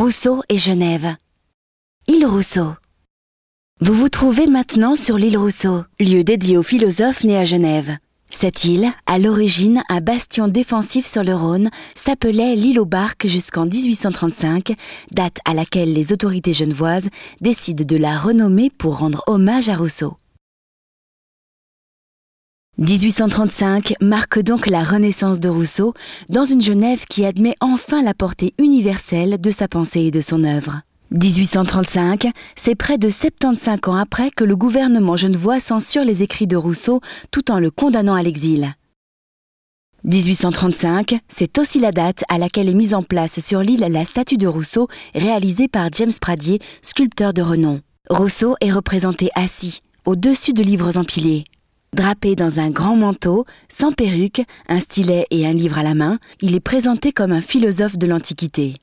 Rousseau et Genève. Île Rousseau. Vous vous trouvez maintenant sur l'île Rousseau, lieu dédié aux philosophes nés à Genève. Cette île, à l'origine un bastion défensif sur le Rhône, s'appelait l'île aux barques jusqu'en 1835, date à laquelle les autorités genevoises décident de la renommer pour rendre hommage à Rousseau. 1835 marque donc la renaissance de Rousseau dans une Genève qui admet enfin la portée universelle de sa pensée et de son œuvre. 1835, c'est près de 75 ans après que le gouvernement genevois censure les écrits de Rousseau tout en le condamnant à l'exil. 1835, c'est aussi la date à laquelle est mise en place sur l'île la statue de Rousseau réalisée par James Pradier, sculpteur de renom. Rousseau est représenté assis, au-dessus de livres empilés. Drapé dans un grand manteau, sans perruque, un stylet et un livre à la main, il est présenté comme un philosophe de l'Antiquité.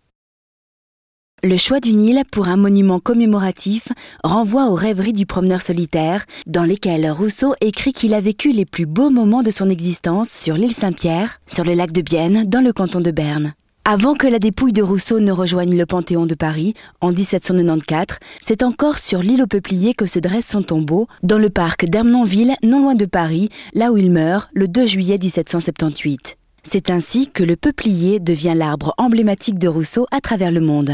Le choix du Nil pour un monument commémoratif renvoie aux rêveries du promeneur solitaire, dans lesquelles Rousseau écrit qu'il a vécu les plus beaux moments de son existence sur l'île Saint-Pierre, sur le lac de Bienne, dans le canton de Berne. Avant que la dépouille de Rousseau ne rejoigne le Panthéon de Paris, en 1794, c'est encore sur l'île aux Peupliers que se dresse son tombeau, dans le parc d'Ermenonville, non loin de Paris, là où il meurt le 2 juillet 1778. C'est ainsi que le peuplier devient l'arbre emblématique de Rousseau à travers le monde.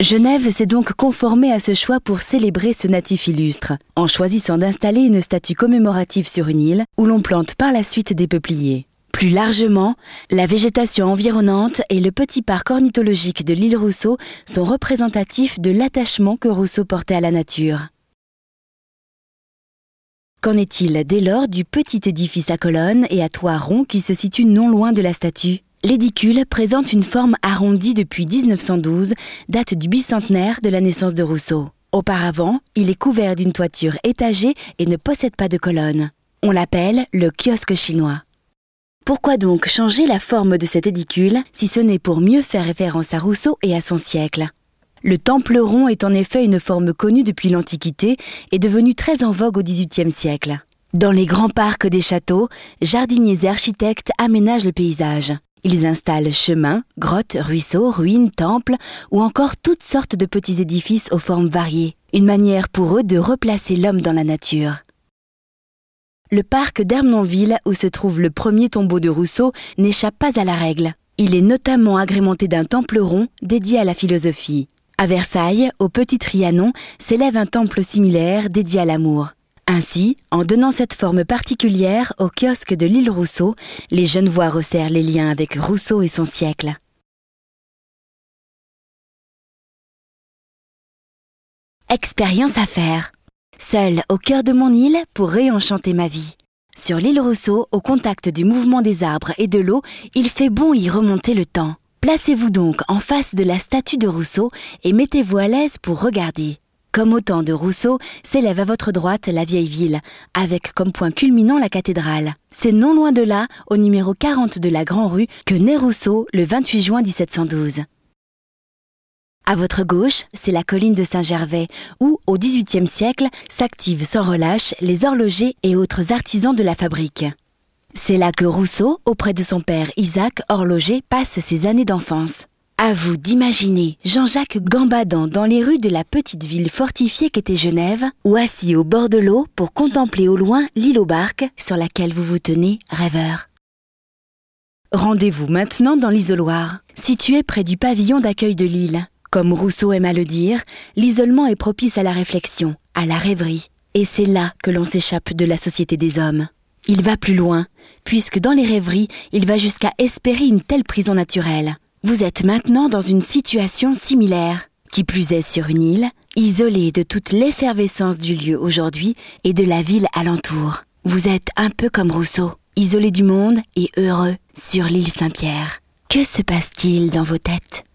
Genève s'est donc conformée à ce choix pour célébrer ce natif illustre, en choisissant d'installer une statue commémorative sur une île où l'on plante par la suite des peupliers. Plus largement, la végétation environnante et le petit parc ornithologique de l'île Rousseau sont représentatifs de l'attachement que Rousseau portait à la nature. Qu'en est-il dès lors du petit édifice à colonnes et à toit rond qui se situe non loin de la statue? L'édicule présente une forme arrondie depuis 1912, date du bicentenaire de la naissance de Rousseau. Auparavant, il est couvert d'une toiture étagée et ne possède pas de colonnes. On l'appelle le kiosque chinois. Pourquoi donc changer la forme de cet édicule si ce n'est pour mieux faire référence à Rousseau et à son siècle? Le temple rond est en effet une forme connue depuis l'Antiquité et devenue très en vogue au XVIIIe siècle. Dans les grands parcs des châteaux, jardiniers et architectes aménagent le paysage. Ils installent chemins, grottes, ruisseaux, ruines, temples ou encore toutes sortes de petits édifices aux formes variées. Une manière pour eux de replacer l'homme dans la nature. Le parc d'Ermenonville, où se trouve le premier tombeau de Rousseau, n'échappe pas à la règle. Il est notamment agrémenté d'un temple rond dédié à la philosophie. À Versailles, au Petit Trianon, s'élève un temple similaire dédié à l'amour. Ainsi, en donnant cette forme particulière au kiosque de l'île Rousseau, les Genevois resserrent les liens avec Rousseau et son siècle. Expérience à faire. Seul au cœur de mon île pour réenchanter ma vie. Sur l'île Rousseau, au contact du mouvement des arbres et de l'eau, il fait bon y remonter le temps. Placez-vous donc en face de la statue de Rousseau et mettez-vous à l'aise pour regarder. Comme au temps de Rousseau, s'élève à votre droite la vieille ville, avec comme point culminant la cathédrale. C'est non loin de là, au numéro 40 de la Grand Rue, que naît Rousseau le 28 juin 1712. À votre gauche, c'est la colline de Saint-Gervais, où, au XVIIIe siècle, s'activent sans relâche les horlogers et autres artisans de la fabrique. C'est là que Rousseau, auprès de son père Isaac, horloger, passe ses années d'enfance. À vous d'imaginer Jean-Jacques gambadant dans les rues de la petite ville fortifiée qu'était Genève, ou assis au bord de l'eau pour contempler au loin l'île aux barques sur laquelle vous vous tenez rêveur. Rendez-vous maintenant dans l'isoloir, situé près du pavillon d'accueil de l'île. Comme Rousseau aime à le dire, l'isolement est propice à la réflexion, à la rêverie. Et c'est là que l'on s'échappe de la société des hommes. Il va plus loin, puisque dans les rêveries, il va jusqu'à espérer une telle prison naturelle. Vous êtes maintenant dans une situation similaire, qui plus est sur une île, isolée de toute l'effervescence du lieu aujourd'hui et de la ville alentour. Vous êtes un peu comme Rousseau, isolé du monde et heureux sur l'île Saint-Pierre. Que se passe-t-il dans vos têtes?